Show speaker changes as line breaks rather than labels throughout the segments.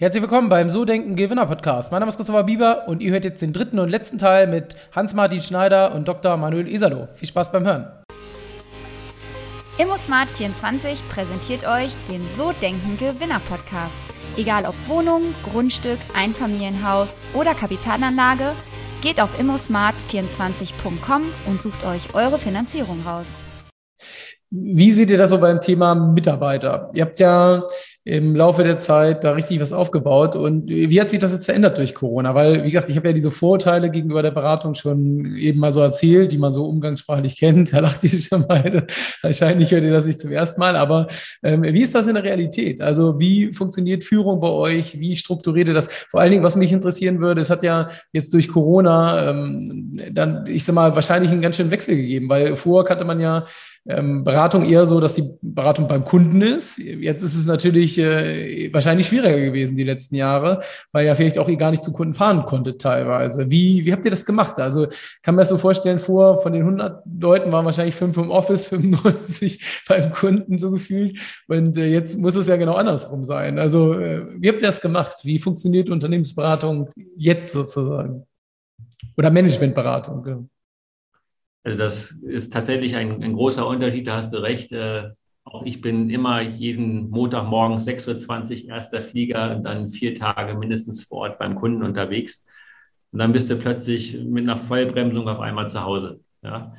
Herzlich willkommen beim So Denken Gewinner Podcast. Mein Name ist Christopher Bieber und ihr hört jetzt den dritten und letzten Teil mit Hans-Martin Schneider und Dr. Manuel Isalo. Viel Spaß beim Hören.
ImmoSmart24 präsentiert euch den So Denken Gewinner Podcast. Egal ob Wohnung, Grundstück, Einfamilienhaus oder Kapitalanlage, geht auf immosmart24.com und sucht euch eure Finanzierung raus.
Wie seht ihr das so beim Thema Mitarbeiter? Ihr habt ja im Laufe der Zeit da richtig was aufgebaut. Und wie hat sich das jetzt verändert durch Corona? Weil, wie gesagt, ich habe ja diese Vorurteile gegenüber der Beratung schon eben mal so erzählt, die man so umgangssprachlich kennt. Da lacht ihr schon mal. Wahrscheinlich hört ihr das nicht zum ersten Mal. Aber ähm, wie ist das in der Realität? Also wie funktioniert Führung bei euch? Wie strukturiert ihr das? Vor allen Dingen, was mich interessieren würde, es hat ja jetzt durch Corona ähm, dann, ich sag mal, wahrscheinlich einen ganz schönen Wechsel gegeben, weil vorher kannte man ja ähm, Beratung eher so, dass die Beratung beim Kunden ist. Jetzt ist es natürlich äh, wahrscheinlich schwieriger gewesen die letzten Jahre, weil ja vielleicht auch ihr gar nicht zu Kunden fahren konntet teilweise. Wie, wie habt ihr das gemacht? Also kann man das so vorstellen, vor von den 100 Leuten waren wahrscheinlich fünf im Office, 95 beim Kunden so gefühlt. Und äh, jetzt muss es ja genau andersrum sein. Also äh, wie habt ihr das gemacht? Wie funktioniert Unternehmensberatung jetzt sozusagen? Oder Managementberatung? Genau.
Also das ist tatsächlich ein, ein großer Unterschied, da hast du recht. Auch ich bin immer jeden Montagmorgen 6.20 Uhr erster Flieger und dann vier Tage mindestens vor Ort beim Kunden unterwegs. Und dann bist du plötzlich mit einer Vollbremsung auf einmal zu Hause. Ja.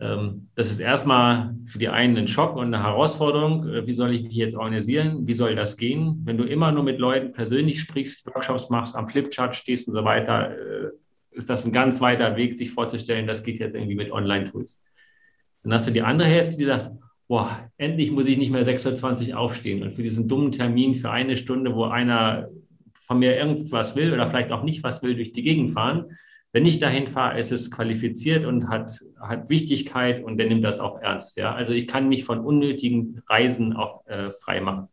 Ähm, das ist erstmal für die einen ein Schock und eine Herausforderung. Äh, wie soll ich mich jetzt organisieren? Wie soll das gehen? Wenn du immer nur mit Leuten persönlich sprichst, Workshops machst, am Flipchart stehst und so weiter, äh, ist das ein ganz weiter Weg, sich vorzustellen, das geht jetzt irgendwie mit Online-Tools. Dann hast du die andere Hälfte, die sagt, boah, endlich muss ich nicht mehr 6.20 Uhr aufstehen und für diesen dummen Termin für eine Stunde, wo einer von mir irgendwas will oder vielleicht auch nicht was will, durch die Gegend fahren. Wenn ich dahin fahre, ist es qualifiziert und hat, hat Wichtigkeit und der nimmt das auch ernst. Ja? Also ich kann mich von unnötigen Reisen auch äh, frei machen.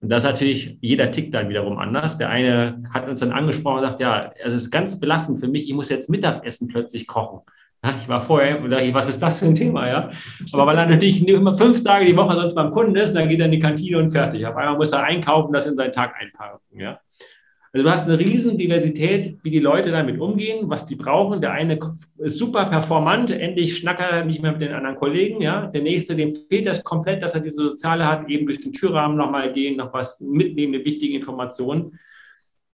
Und das ist natürlich, jeder tickt dann wiederum anders. Der eine hat uns dann angesprochen und sagt, ja, es ist ganz belastend für mich, ich muss jetzt Mittagessen plötzlich kochen. Ich war vorher und dachte, was ist das für ein Thema, ja? Aber weil er natürlich immer fünf Tage die Woche sonst beim Kunden ist, dann geht er in die Kantine und fertig. Auf einmal muss er einkaufen, das in seinen Tag einpacken, ja? Also du hast eine riesen Diversität, wie die Leute damit umgehen, was die brauchen. Der eine ist super performant, endlich schnackt er nicht mehr mit den anderen Kollegen. Ja? Der nächste, dem fehlt das komplett, dass er diese Soziale hat, eben durch den Türrahmen nochmal gehen, noch was mitnehmen, eine wichtige Information.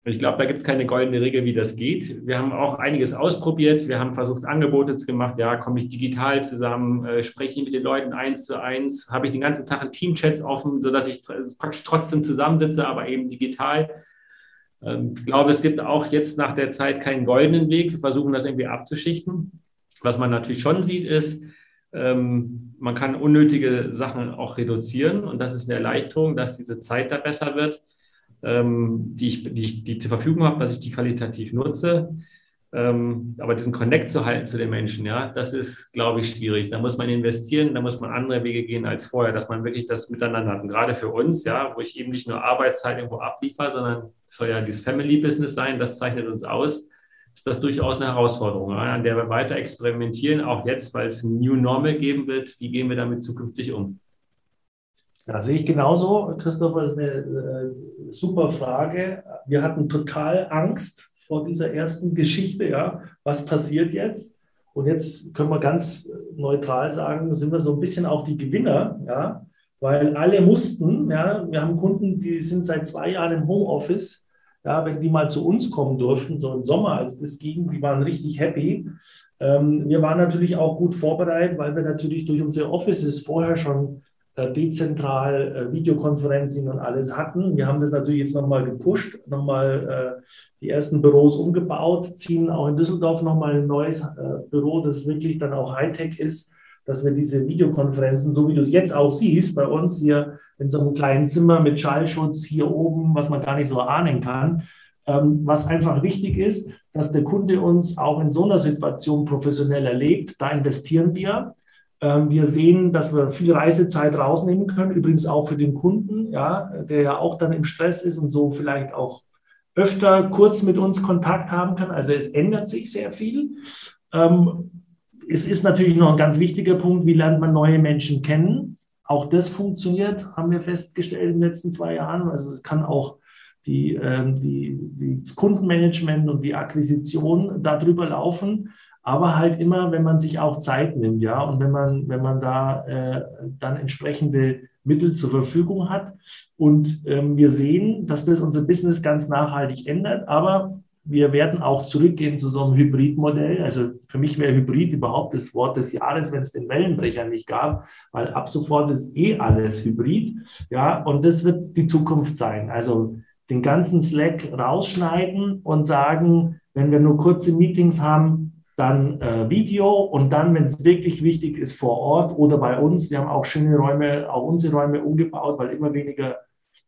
Ich glaube, da gibt es keine goldene Regel, wie das geht. Wir haben auch einiges ausprobiert. Wir haben versucht, Angebote zu gemacht. Ja, komme ich digital zusammen, äh, spreche ich mit den Leuten eins zu eins, habe ich den ganzen Tag Teamchats offen, sodass ich praktisch trotzdem zusammensitze, aber eben digital. Ähm, ich glaube, es gibt auch jetzt nach der Zeit keinen goldenen Weg. Wir versuchen das irgendwie abzuschichten. Was man natürlich schon sieht, ist, ähm, man kann unnötige Sachen auch reduzieren und das ist eine Erleichterung, dass diese Zeit da besser wird, ähm, die, ich, die, ich, die zur Verfügung habe, dass ich die qualitativ nutze. Ähm, aber diesen Connect zu halten zu den Menschen, ja, das ist, glaube ich, schwierig. Da muss man investieren, da muss man andere Wege gehen als vorher, dass man wirklich das miteinander hat. Und gerade für uns, ja, wo ich eben nicht nur Arbeitszeit irgendwo abliefere, sondern es soll ja dieses Family-Business sein, das zeichnet uns aus, ist das durchaus eine Herausforderung, ja, an der wir weiter experimentieren, auch jetzt, weil es ein New Normal geben wird. Wie gehen wir damit zukünftig um?
Ja, sehe ich genauso. Christopher, das ist eine äh, super Frage. Wir hatten total Angst vor dieser ersten Geschichte, ja, was passiert jetzt? Und jetzt können wir ganz neutral sagen, sind wir so ein bisschen auch die Gewinner, ja, weil alle mussten, ja, wir haben Kunden, die sind seit zwei Jahren im Homeoffice, ja, wenn die mal zu uns kommen durften, so im Sommer, als das ging, die waren richtig happy. Ähm, wir waren natürlich auch gut vorbereitet, weil wir natürlich durch unsere Offices vorher schon dezentral äh, Videokonferenzen und alles hatten. Wir haben das natürlich jetzt nochmal gepusht, nochmal äh, die ersten Büros umgebaut, ziehen auch in Düsseldorf nochmal ein neues äh, Büro, das wirklich dann auch Hightech ist, dass wir diese Videokonferenzen, so wie du es jetzt auch siehst, bei uns hier in so einem kleinen Zimmer mit Schallschutz hier oben, was man gar nicht so ahnen kann, ähm, was einfach wichtig ist, dass der Kunde uns auch in so einer Situation professionell erlebt. Da investieren wir. Ähm, wir sehen, dass wir viel Reisezeit rausnehmen können, übrigens auch für den Kunden, ja, der ja auch dann im Stress ist und so vielleicht auch öfter kurz mit uns Kontakt haben kann. Also es ändert sich sehr viel. Ähm, es ist natürlich noch ein ganz wichtiger Punkt, wie lernt man neue Menschen kennen. Auch das funktioniert, haben wir festgestellt in den letzten zwei Jahren. Also es kann auch die, ähm, die, das Kundenmanagement und die Akquisition darüber laufen. Aber halt immer, wenn man sich auch Zeit nimmt, ja, und wenn man, wenn man da äh, dann entsprechende Mittel zur Verfügung hat. Und ähm, wir sehen, dass das unser Business ganz nachhaltig ändert. Aber wir werden auch zurückgehen zu so einem Hybridmodell. Also für mich wäre Hybrid überhaupt das Wort des Jahres, wenn es den Wellenbrecher nicht gab, weil ab sofort ist eh alles Hybrid. Ja, und das wird die Zukunft sein. Also den ganzen Slack rausschneiden und sagen, wenn wir nur kurze Meetings haben, dann äh, Video und dann, wenn es wirklich wichtig ist, vor Ort oder bei uns. Wir haben auch schöne Räume, auch unsere Räume umgebaut, weil immer weniger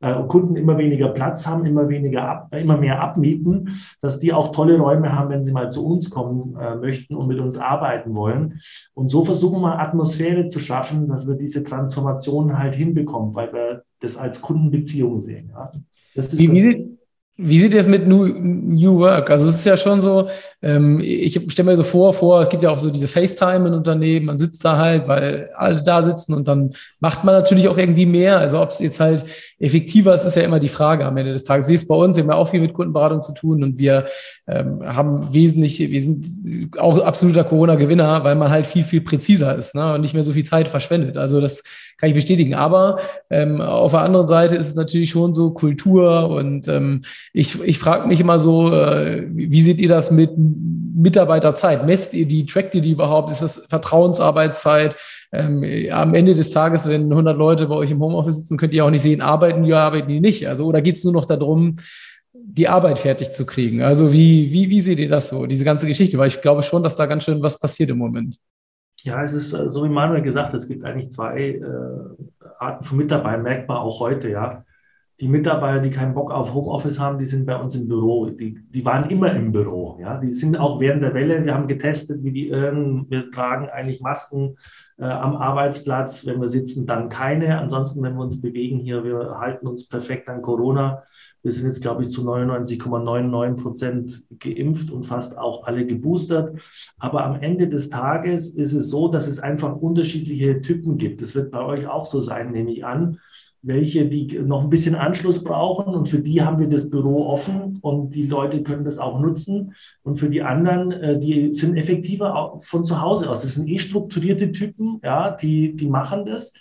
äh, Kunden immer weniger Platz haben, immer weniger, ab, immer mehr abmieten, dass die auch tolle Räume haben, wenn sie mal zu uns kommen äh, möchten und mit uns arbeiten wollen. Und so versuchen wir Atmosphäre zu schaffen, dass wir diese Transformation halt hinbekommen, weil wir das als Kundenbeziehung sehen. Ja.
wie, wie, sieht, wie sieht es mit New, New Work? Also es ist ja schon so, ähm, ich stelle mir so vor, vor, es gibt ja auch so diese FaceTime in Unternehmen, man sitzt da halt, weil alle da sitzen und dann macht man natürlich auch irgendwie mehr. Also ob es jetzt halt effektiver ist, ist ja immer die Frage am Ende des Tages. Sie ist bei uns, wir haben ja auch viel mit Kundenberatung zu tun und wir ähm, haben wesentlich, wir sind auch absoluter Corona-Gewinner, weil man halt viel, viel präziser ist ne? und nicht mehr so viel Zeit verschwendet. Also das kann ich bestätigen. Aber ähm, auf der anderen Seite ist es natürlich schon so Kultur und ähm, ich, ich frage mich immer so, äh, wie seht ihr das mit Mitarbeiterzeit? Messt ihr die, trackt ihr die überhaupt? Ist das Vertrauensarbeitszeit? Ähm, am Ende des Tages, wenn 100 Leute bei euch im Homeoffice sitzen, könnt ihr auch nicht sehen, arbeiten die arbeiten die nicht. Also, oder geht es nur noch darum, die Arbeit fertig zu kriegen? Also, wie, wie, wie seht ihr das so, diese ganze Geschichte? Weil ich glaube schon, dass da ganz schön was passiert im Moment.
Ja, es ist, äh, so wie Manuel gesagt es gibt eigentlich zwei äh, Arten von Mitarbeitern, merkt man auch heute, ja. Die Mitarbeiter, die keinen Bock auf Homeoffice haben, die sind bei uns im Büro. Die, die waren immer im Büro, ja. Die sind auch während der Welle, wir haben getestet, wie die irren. Wir tragen eigentlich Masken äh, am Arbeitsplatz. Wenn wir sitzen, dann keine. Ansonsten, wenn wir uns bewegen hier, wir halten uns perfekt an Corona. Wir sind jetzt, glaube ich, zu 99,99 Prozent geimpft und fast auch alle geboostert. Aber am Ende des Tages ist es so, dass es einfach unterschiedliche Typen gibt. Das wird bei euch auch so sein, nehme ich an. Welche, die noch ein bisschen Anschluss brauchen und für die haben wir das Büro offen und die Leute können das auch nutzen. Und für die anderen, äh, die sind effektiver von zu Hause aus. Das sind eh strukturierte Typen, ja, die, die machen das.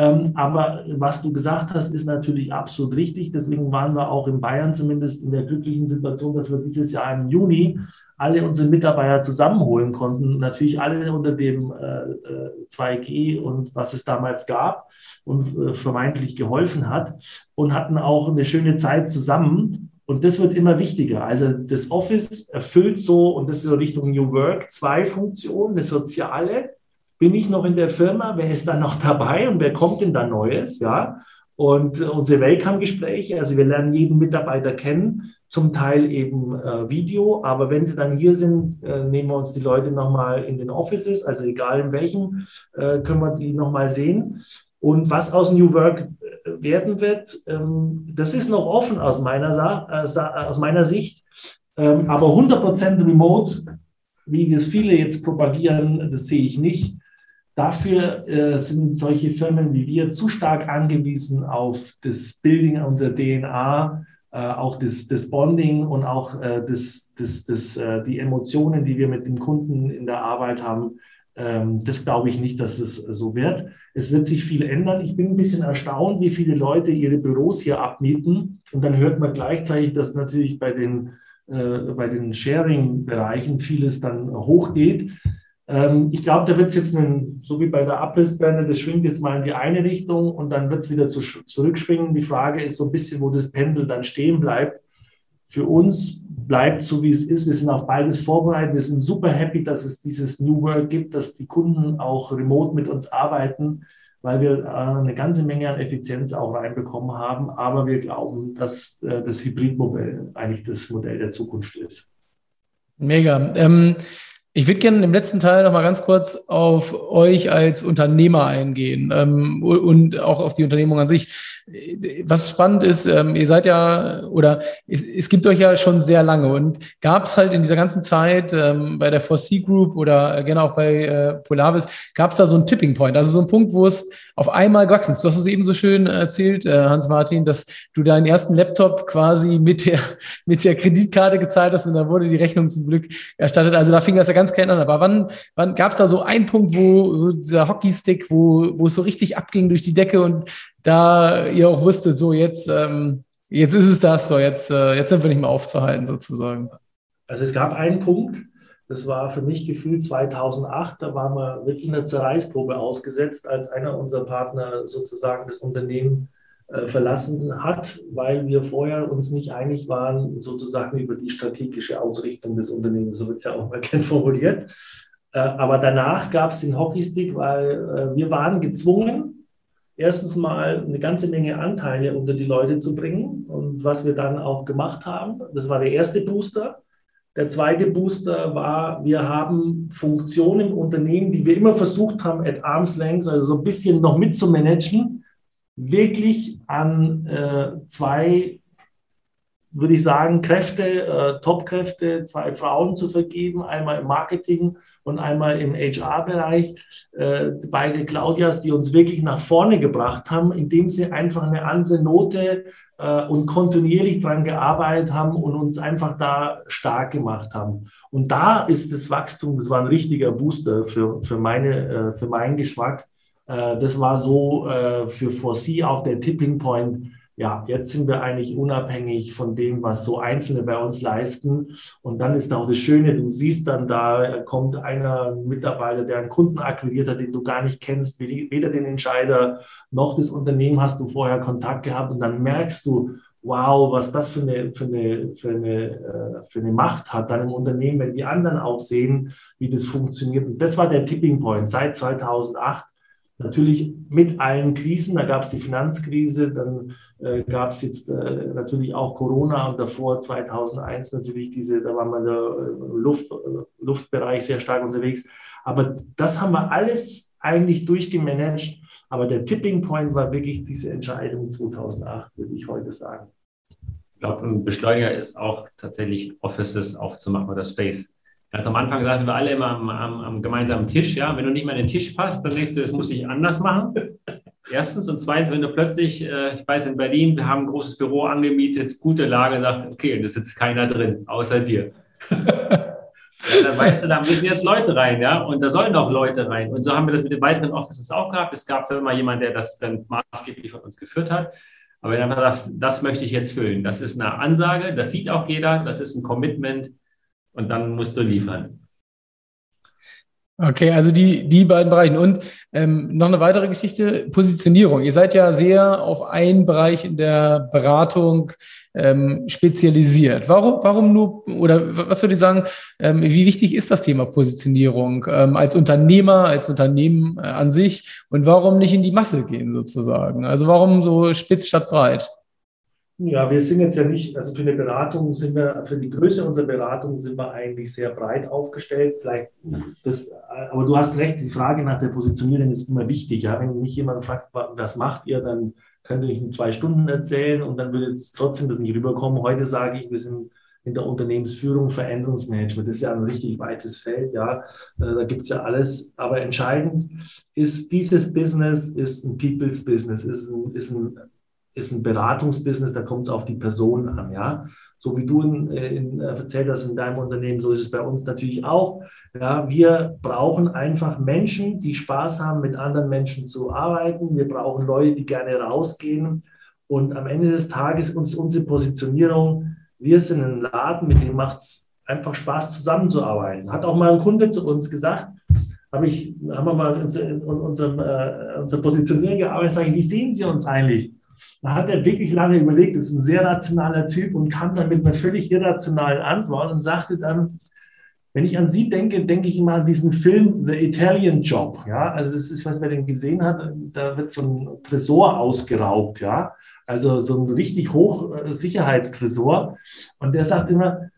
Ähm, aber was du gesagt hast, ist natürlich absolut richtig. Deswegen waren wir auch in Bayern zumindest in der glücklichen Situation, dass wir dieses Jahr im Juni alle unsere Mitarbeiter zusammenholen konnten. Natürlich alle unter dem äh, 2G äh, und was es damals gab und äh, vermeintlich geholfen hat und hatten auch eine schöne Zeit zusammen. Und das wird immer wichtiger. Also das Office erfüllt so, und das ist so Richtung New Work, zwei Funktionen, eine soziale bin ich noch in der Firma? Wer ist da noch dabei und wer kommt denn da Neues? Ja. Und unsere Welcome-Gespräche, also wir lernen jeden Mitarbeiter kennen, zum Teil eben äh, Video, aber wenn sie dann hier sind, äh, nehmen wir uns die Leute nochmal in den Offices, also egal in welchem, äh, können wir die nochmal sehen. Und was aus New Work äh, werden wird, ähm, das ist noch offen aus meiner, Sa äh, aus meiner Sicht, ähm, aber 100% remote, wie das viele jetzt propagieren, das sehe ich nicht. Dafür äh, sind solche Firmen wie wir zu stark angewiesen auf das Building unserer DNA, äh, auch das, das Bonding und auch äh, das, das, das, äh, die Emotionen, die wir mit dem Kunden in der Arbeit haben. Ähm, das glaube ich nicht, dass es so wird. Es wird sich viel ändern. Ich bin ein bisschen erstaunt, wie viele Leute ihre Büros hier abmieten. Und dann hört man gleichzeitig, dass natürlich bei den, äh, bei den Sharing-Bereichen vieles dann hochgeht. Ähm, ich glaube, da wird es jetzt, einen, so wie bei der Abrissbirne, das schwingt jetzt mal in die eine Richtung und dann wird es wieder zu, zurückschwingen. Die Frage ist so ein bisschen, wo das Pendel dann stehen bleibt. Für uns bleibt so, wie es ist. Wir sind auf beides vorbereitet. Wir sind super happy, dass es dieses New World gibt, dass die Kunden auch remote mit uns arbeiten, weil wir äh, eine ganze Menge an Effizienz auch reinbekommen haben. Aber wir glauben, dass äh, das Hybridmodell eigentlich das Modell der Zukunft ist.
Mega. Ähm ich würde gerne im letzten Teil noch mal ganz kurz auf euch als Unternehmer eingehen ähm, und auch auf die Unternehmung an sich. Was spannend ist, ähm, ihr seid ja oder es, es, gibt euch ja schon sehr lange und gab es halt in dieser ganzen Zeit ähm, bei der 4C Group oder gerne auch bei äh, Polaris, gab es da so einen Tipping Point, also so einen Punkt, wo es auf einmal gewachsen ist. Du hast es eben so schön erzählt, äh, Hans-Martin, dass du deinen ersten Laptop quasi mit der, mit der Kreditkarte gezahlt hast und dann wurde die Rechnung zum Glück erstattet. Also da fing das ja ganz klein an. Aber wann, wann gab es da so einen Punkt, wo so dieser Hockeystick, wo, wo es so richtig abging durch die Decke und da ihr auch wusstet, so jetzt, ähm, jetzt ist es das, so jetzt, äh, jetzt sind wir nicht mehr aufzuhalten sozusagen.
Also es gab einen Punkt, das war für mich gefühlt 2008, da waren wir wirklich einer Zerreißprobe ausgesetzt, als einer unserer Partner sozusagen das Unternehmen äh, verlassen hat, weil wir vorher uns nicht einig waren, sozusagen über die strategische Ausrichtung des Unternehmens. So wird es ja auch mal gern formuliert. Äh, aber danach gab es den Hockeystick, weil äh, wir waren gezwungen, erstens mal eine ganze Menge Anteile unter die Leute zu bringen. Und was wir dann auch gemacht haben, das war der erste Booster. Der zweite Booster war, wir haben Funktionen im Unternehmen, die wir immer versucht haben, at arm's length, also so ein bisschen noch mitzumanagen, wirklich an äh, zwei, würde ich sagen, Kräfte, äh, Top-Kräfte, zwei Frauen zu vergeben, einmal im Marketing und einmal im HR-Bereich. Äh, beide Claudias, die uns wirklich nach vorne gebracht haben, indem sie einfach eine andere Note äh, und kontinuierlich daran gearbeitet haben und uns einfach da stark gemacht haben. Und da ist das Wachstum, das war ein richtiger Booster für, für, meine, äh, für meinen Geschmack. Äh, das war so äh, für Foresee auch der Tipping Point, ja, jetzt sind wir eigentlich unabhängig von dem, was so Einzelne bei uns leisten. Und dann ist auch das Schöne, du siehst dann da, kommt einer Mitarbeiter, der einen Kunden akquiriert hat, den du gar nicht kennst, weder den Entscheider noch das Unternehmen hast du vorher Kontakt gehabt. Und dann merkst du, wow, was das für eine, für eine, für eine, äh, für eine Macht hat dann im Unternehmen, wenn die anderen auch sehen, wie das funktioniert. Und das war der Tipping Point seit 2008 Natürlich mit allen Krisen, da gab es die Finanzkrise, dann äh, gab es jetzt äh, natürlich auch Corona und davor 2001 natürlich diese, da war man der Luft, äh, Luftbereich sehr stark unterwegs. Aber das haben wir alles eigentlich durchgemanagt. Aber der Tipping Point war wirklich diese Entscheidung 2008, würde ich heute sagen.
Ich glaube, ein Beschleuniger ist auch tatsächlich Offices aufzumachen oder Space. Ganz am Anfang saßen wir alle immer am, am, am, gemeinsamen Tisch. Ja? Wenn du nicht mehr an den Tisch passt, dann denkst du, das muss ich anders machen. Erstens. Und zweitens, wenn du plötzlich, äh, ich weiß, in Berlin, wir haben ein großes Büro angemietet, gute Lage, sagt, okay, da sitzt keiner drin, außer dir. ja, dann weißt du, da müssen jetzt Leute rein, ja, und da sollen auch Leute rein. Und so haben wir das mit den weiteren Offices auch gehabt. Es gab immer jemanden, der das dann maßgeblich von uns geführt hat. Aber wenn du einfach sagst, das möchte ich jetzt füllen, das ist eine Ansage, das sieht auch jeder, das ist ein Commitment, und dann musst du liefern.
Okay, also die, die beiden Bereiche. Und ähm, noch eine weitere Geschichte, Positionierung. Ihr seid ja sehr auf einen Bereich in der Beratung ähm, spezialisiert. Warum, warum nur, oder was würde ich sagen, ähm, wie wichtig ist das Thema Positionierung ähm, als Unternehmer, als Unternehmen äh, an sich und warum nicht in die Masse gehen sozusagen? Also warum so spitz statt breit?
Ja, wir sind jetzt ja nicht, also für eine Beratung sind wir, für die Größe unserer Beratung sind wir eigentlich sehr breit aufgestellt. Vielleicht das, aber du hast recht, die Frage nach der Positionierung ist immer wichtig. Ja? Wenn mich jemand fragt, was macht ihr, dann könnte ich in zwei Stunden erzählen und dann würde trotzdem das nicht rüberkommen. Heute sage ich, wir sind in der Unternehmensführung, Veränderungsmanagement. Das ist ja ein richtig weites Feld, ja. Äh, da gibt es ja alles. Aber entscheidend ist, dieses Business ist ein People's Business, ist ein, ist ein ist ein Beratungsbusiness, da kommt es auf die Person an, ja. So wie du in, in, erzählt hast in deinem Unternehmen, so ist es bei uns natürlich auch. Ja, wir brauchen einfach Menschen, die Spaß haben, mit anderen Menschen zu arbeiten. Wir brauchen Leute, die gerne rausgehen. Und am Ende des Tages ist unsere Positionierung, wir sind ein Laden, mit dem macht es einfach Spaß, zusammenzuarbeiten. Hat auch mal ein Kunde zu uns gesagt, habe ich, haben wir mal in unserem, äh, unserer Positionierung gearbeitet, sage ich, wie sehen Sie uns eigentlich? Da hat er wirklich lange überlegt, ist ein sehr rationaler Typ und kam dann mit einer völlig irrationalen Antwort und sagte dann, wenn ich an Sie denke, denke ich immer an diesen Film The Italian Job. Ja, also das ist, was man denn gesehen hat, da wird so ein Tresor ausgeraubt. Ja, also so ein richtig hoch äh. Und der sagt immer,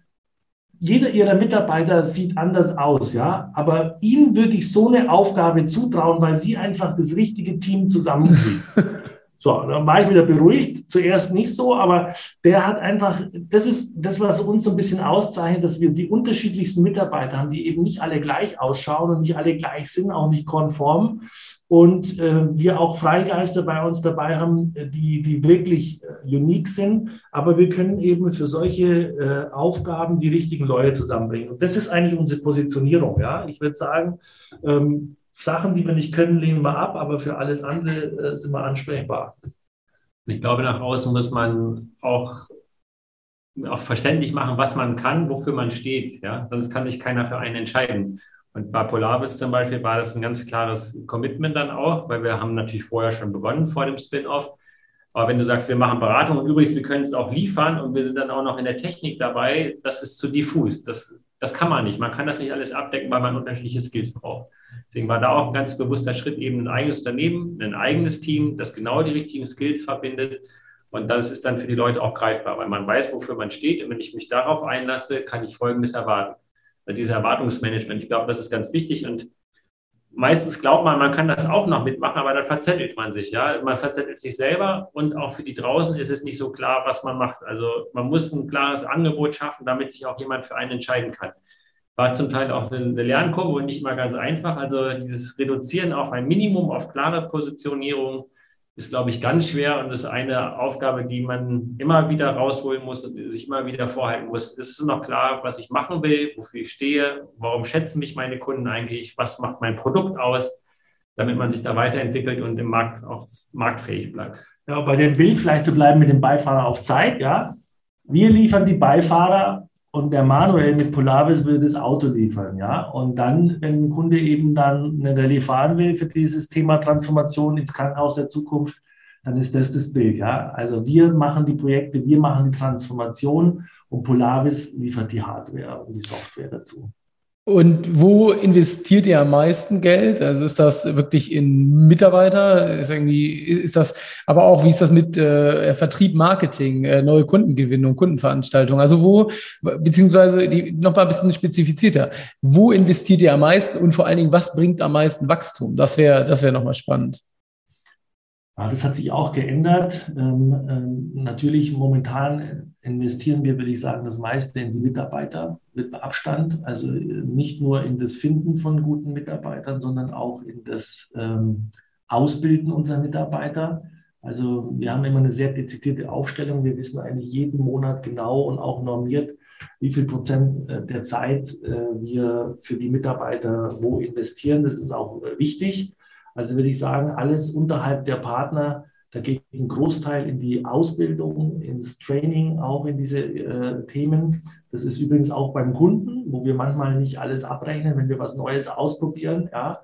jeder ihrer Mitarbeiter sieht anders aus, ja, aber ihnen würde ich so eine Aufgabe zutrauen, weil sie einfach das richtige Team zusammenkriegen. So, dann war ich wieder beruhigt. Zuerst nicht so, aber der hat einfach, das ist das, was uns so ein bisschen auszeichnet, dass wir die unterschiedlichsten Mitarbeiter haben, die eben nicht alle gleich ausschauen und nicht alle gleich sind, auch nicht konform. Und äh, wir auch Freigeister bei uns dabei haben, die, die wirklich äh, unique sind. Aber wir können eben für solche äh, Aufgaben die richtigen Leute zusammenbringen. Und das ist eigentlich unsere Positionierung. Ja? Ich würde sagen, ähm, Sachen, die wir nicht können, lehnen wir ab, aber für alles andere äh, sind wir ansprechbar.
Ich glaube, nach außen muss man auch, auch verständlich machen, was man kann, wofür man steht. Ja? Sonst kann sich keiner für einen entscheiden. Und bei Polaris zum Beispiel war das ein ganz klares Commitment dann auch, weil wir haben natürlich vorher schon begonnen vor dem Spin-off. Aber wenn du sagst, wir machen Beratung und übrigens, wir können es auch liefern und wir sind dann auch noch in der Technik dabei, das ist zu diffus. Das, das kann man nicht. Man kann das nicht alles abdecken, weil man unterschiedliche Skills braucht. Deswegen war da auch ein ganz bewusster Schritt, eben ein eigenes Unternehmen, ein eigenes Team, das genau die richtigen Skills verbindet. Und das ist dann für die Leute auch greifbar, weil man weiß, wofür man steht. Und wenn ich mich darauf einlasse, kann ich Folgendes erwarten. Also dieses Erwartungsmanagement, ich glaube, das ist ganz wichtig. Und meistens glaubt man, man kann das auch noch mitmachen, aber dann verzettelt man sich. Ja? Man verzettelt sich selber und auch für die draußen ist es nicht so klar, was man macht. Also man muss ein klares Angebot schaffen, damit sich auch jemand für einen entscheiden kann war zum Teil auch eine Lernkurve und nicht immer ganz einfach. Also dieses Reduzieren auf ein Minimum, auf klare Positionierung ist, glaube ich, ganz schwer und ist eine Aufgabe, die man immer wieder rausholen muss und sich immer wieder vorhalten muss. Ist noch klar, was ich machen will, wofür ich stehe, warum schätzen mich meine Kunden eigentlich, was macht mein Produkt aus, damit man sich da weiterentwickelt und im Markt auch marktfähig bleibt.
Ja, bei dem Bild vielleicht zu bleiben mit dem Beifahrer auf Zeit, ja. Wir liefern die Beifahrer und der Manuel mit Polaris würde das Auto liefern, ja. Und dann, wenn ein Kunde eben dann eine Rallye fahren will für dieses Thema Transformation ins Krankenhaus der Zukunft, dann ist das das Bild, ja. Also wir machen die Projekte, wir machen die Transformation und Polaris liefert die Hardware und die Software dazu.
Und wo investiert ihr am meisten Geld? Also ist das wirklich in Mitarbeiter? Ist irgendwie, ist das, aber auch, wie ist das mit äh, Vertrieb, Marketing, äh, neue Kundengewinnung, Kundenveranstaltungen? Also wo, beziehungsweise die, noch mal ein bisschen spezifizierter, wo investiert ihr am meisten und vor allen Dingen, was bringt am meisten Wachstum? Das wäre, das wäre nochmal spannend.
Ja, das hat sich auch geändert. Ähm, ähm, natürlich momentan investieren wir, würde ich sagen, das meiste in die Mitarbeiter mit Abstand. Also äh, nicht nur in das Finden von guten Mitarbeitern, sondern auch in das ähm, Ausbilden unserer Mitarbeiter. Also wir haben immer eine sehr dezidierte Aufstellung. Wir wissen eigentlich jeden Monat genau und auch normiert, wie viel Prozent äh, der Zeit äh, wir für die Mitarbeiter wo investieren. Das ist auch wichtig. Also würde ich sagen, alles unterhalb der Partner, da geht ein Großteil in die Ausbildung, ins Training, auch in diese äh, Themen. Das ist übrigens auch beim Kunden, wo wir manchmal nicht alles abrechnen, wenn wir was Neues ausprobieren. Ja,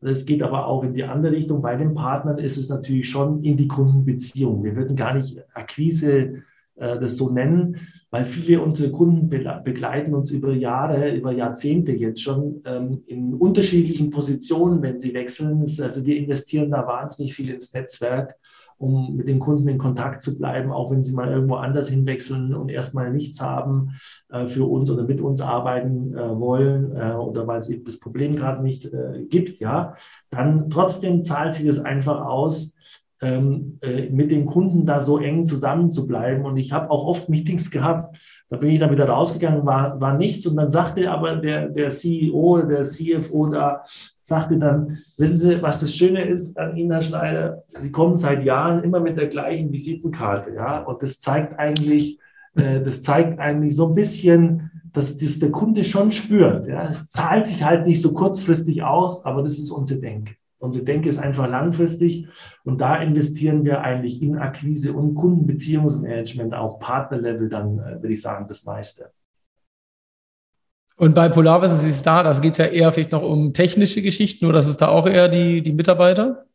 das geht aber auch in die andere Richtung. Bei den Partnern ist es natürlich schon in die Kundenbeziehung. Wir würden gar nicht Akquise das so nennen, weil viele unserer Kunden begleiten uns über Jahre, über Jahrzehnte jetzt schon ähm, in unterschiedlichen Positionen, wenn sie wechseln. Also wir investieren da wahnsinnig viel ins Netzwerk, um mit den Kunden in Kontakt zu bleiben, auch wenn sie mal irgendwo anders hinwechseln und erstmal nichts haben äh, für uns oder mit uns arbeiten äh, wollen äh, oder weil es eben das Problem gerade nicht äh, gibt, ja, dann trotzdem zahlt sich das einfach aus, ähm, äh, mit dem Kunden da so eng zusammen zu bleiben. Und ich habe auch oft Meetings gehabt, da bin ich dann wieder rausgegangen, war, war nichts. Und dann sagte aber der, der CEO, der CFO da, sagte dann, wissen Sie, was das Schöne ist an Ihnen, Herr Schneider? Sie kommen seit Jahren immer mit der gleichen Visitenkarte. Ja? Und das zeigt eigentlich, äh, das zeigt eigentlich so ein bisschen, dass das der Kunde schon spürt. Ja? Es zahlt sich halt nicht so kurzfristig aus, aber das ist unsere Denke. Unsere Denke ist einfach langfristig und da investieren wir eigentlich in Akquise und Kundenbeziehungsmanagement auf Partnerlevel dann, äh, würde ich sagen, das meiste.
Und bei Polaris ist es da, das geht ja eher vielleicht noch um technische Geschichten oder das ist da auch eher die, die Mitarbeiter?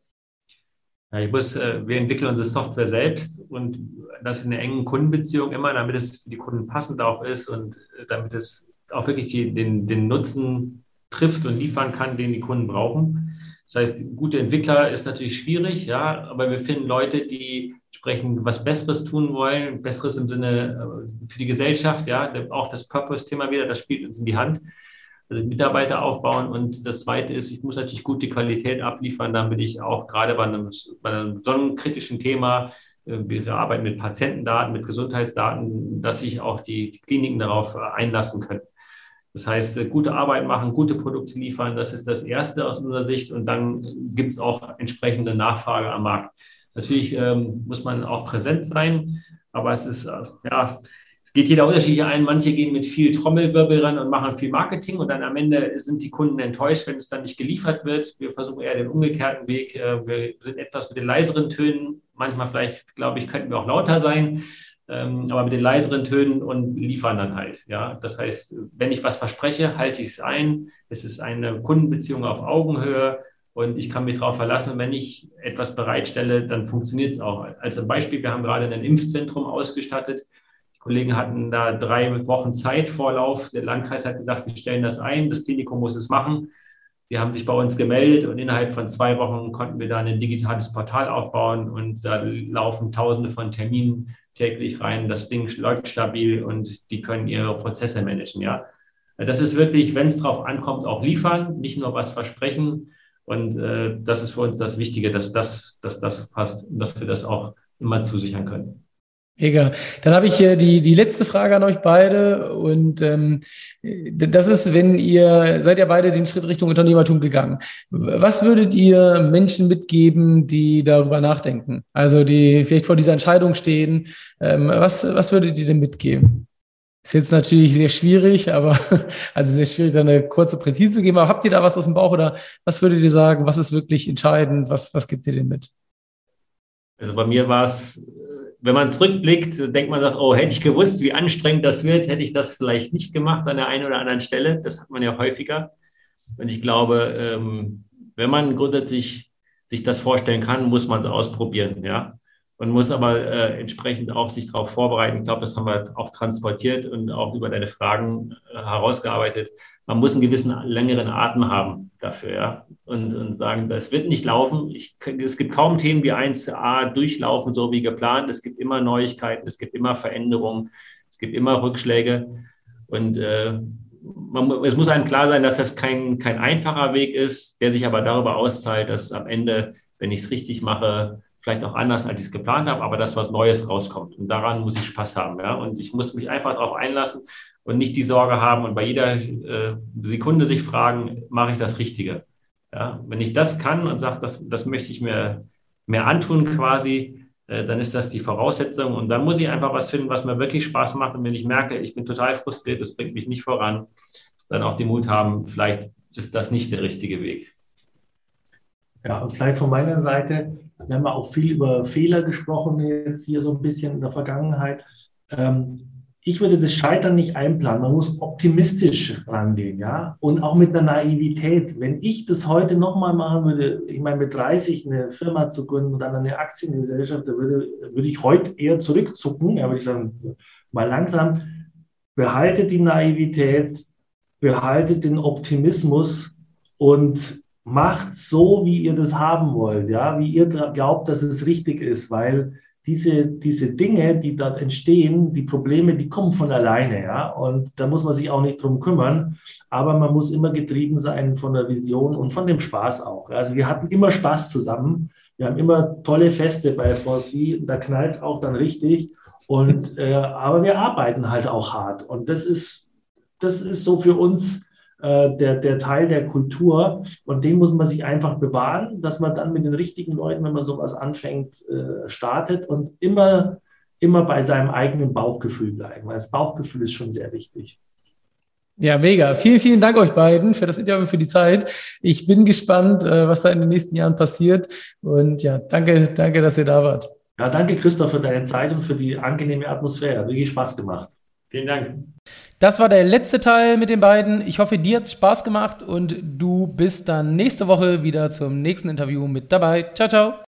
Ja, ich muss, äh, wir entwickeln unsere Software selbst und das in einer engen Kundenbeziehung immer, damit es für die Kunden passend auch ist und äh, damit es auch wirklich die, den, den Nutzen trifft und liefern kann, den die Kunden brauchen. Das heißt, gute Entwickler ist natürlich schwierig, ja, aber wir finden Leute, die entsprechend was Besseres tun wollen, Besseres im Sinne äh, für die Gesellschaft, ja, auch das Purpose-Thema wieder, das spielt uns in die Hand. also Mitarbeiter aufbauen. Und das Zweite ist, ich muss natürlich gute Qualität abliefern, damit ich auch gerade bei einem, bei einem so einem kritischen Thema, äh, wir arbeiten mit Patientendaten, mit Gesundheitsdaten, dass sich auch die, die Kliniken darauf äh, einlassen können. Das heißt, äh, gute Arbeit machen, gute Produkte liefern, das ist das Erste aus unserer Sicht. Und dann gibt es auch entsprechende Nachfrage am Markt. Natürlich ähm, muss man auch präsent sein, aber es ist, ja, es geht jeder unterschiedlich ein. Manche gehen mit viel Trommelwirbel ran und machen viel Marketing und dann am Ende sind die Kunden enttäuscht, wenn es dann nicht geliefert wird. Wir versuchen eher den umgekehrten Weg. Äh, wir sind etwas mit den leiseren Tönen. Manchmal vielleicht, glaube ich, könnten wir auch lauter sein, ähm, aber mit den leiseren Tönen und liefern dann halt. Ja, das heißt, wenn ich was verspreche, halte ich es ein. Es ist eine Kundenbeziehung auf Augenhöhe. Und ich kann mich darauf verlassen, wenn ich etwas bereitstelle, dann funktioniert es auch. Als Beispiel, wir haben gerade ein Impfzentrum ausgestattet. Kollegen hatten da drei Wochen Zeitvorlauf. Der Landkreis hat gesagt, wir stellen das ein, das Klinikum muss es machen. Die haben sich bei uns gemeldet und innerhalb von zwei Wochen konnten wir da ein digitales Portal aufbauen und da laufen Tausende von Terminen täglich rein. Das Ding läuft stabil und die können ihre Prozesse managen. Ja, das ist wirklich, wenn es drauf ankommt, auch liefern, nicht nur was versprechen. Und äh, das ist für uns das Wichtige, dass das, dass das passt und dass wir das auch immer zusichern können.
Mega. Dann habe ich hier die, die letzte Frage an euch beide. Und ähm, das ist, wenn ihr, seid ihr beide den Schritt Richtung Unternehmertum gegangen. Was würdet ihr Menschen mitgeben, die darüber nachdenken? Also die vielleicht vor dieser Entscheidung stehen. Ähm, was, was würdet ihr denn mitgeben? Ist jetzt natürlich sehr schwierig, aber also sehr schwierig, da eine kurze Präzise zu geben. Aber habt ihr da was aus dem Bauch oder was würdet ihr sagen? Was ist wirklich entscheidend? Was, was gibt ihr denn mit?
Also bei mir war es wenn man zurückblickt, denkt man, sagt, oh, hätte ich gewusst, wie anstrengend das wird, hätte ich das vielleicht nicht gemacht an der einen oder anderen Stelle. Das hat man ja häufiger. Und ich glaube, ähm, wenn man grundsätzlich sich das vorstellen kann, muss man es ausprobieren, ja. Man muss aber äh, entsprechend auch sich darauf vorbereiten. Ich glaube, das haben wir auch transportiert und auch über deine Fragen äh, herausgearbeitet. Man muss einen gewissen längeren Atem haben dafür, ja. Und, und sagen, das wird nicht laufen. Ich, es gibt kaum Themen, die 1a durchlaufen, so wie geplant. Es gibt immer Neuigkeiten, es gibt immer Veränderungen, es gibt immer Rückschläge. Und äh, man, es muss einem klar sein, dass das kein, kein einfacher Weg ist, der sich aber darüber auszahlt, dass am Ende, wenn ich es richtig mache, vielleicht auch anders, als ich es geplant habe, aber dass was Neues rauskommt. Und daran muss ich Spaß haben. Ja? Und ich muss mich einfach darauf einlassen und nicht die Sorge haben und bei jeder äh, Sekunde sich fragen, mache ich das Richtige? Ja? Wenn ich das kann und sage, das, das möchte ich mir mehr antun quasi, äh, dann ist das die Voraussetzung. Und dann muss ich einfach was finden, was mir wirklich Spaß macht. Und wenn ich merke, ich bin total frustriert, das bringt mich nicht voran, dann auch den Mut haben, vielleicht ist das nicht der richtige Weg.
Ja, und vielleicht von meiner Seite, wir haben auch viel über Fehler gesprochen, jetzt hier so ein bisschen in der Vergangenheit. Ähm, ich würde das Scheitern nicht einplanen. Man muss optimistisch rangehen, ja, und auch mit einer Naivität. Wenn ich das heute nochmal machen würde, ich meine, mit 30 eine Firma zu gründen und dann eine Aktiengesellschaft, da würde, würde ich heute eher zurückzucken. Ja, würde ich sagen, mal langsam, behaltet die Naivität, behaltet den Optimismus und macht so, wie ihr das haben wollt, ja, wie ihr glaubt, dass es richtig ist, weil diese, diese Dinge, die dort entstehen, die Probleme, die kommen von alleine, ja, und da muss man sich auch nicht drum kümmern, aber man muss immer getrieben sein von der Vision und von dem Spaß auch. Also wir hatten immer Spaß zusammen, wir haben immer tolle Feste bei 4C, da knallt es auch dann richtig, und, äh, aber wir arbeiten halt auch hart. Und das ist, das ist so für uns, äh, der, der Teil der Kultur und den muss man sich einfach bewahren, dass man dann mit den richtigen Leuten, wenn man sowas anfängt, äh, startet und immer, immer bei seinem eigenen Bauchgefühl bleiben, weil das Bauchgefühl ist schon sehr wichtig.
Ja, mega. Vielen, vielen Dank euch beiden für das Interview, für die Zeit. Ich bin gespannt, äh, was da in den nächsten Jahren passiert. Und ja, danke, danke, dass ihr da wart.
Ja, danke, Christoph, für deine Zeit und für die angenehme Atmosphäre. Hat wirklich Spaß gemacht.
Vielen Dank.
Das war der letzte Teil mit den beiden. Ich hoffe, dir hat Spaß gemacht und du bist dann nächste Woche wieder zum nächsten Interview mit dabei. Ciao, ciao.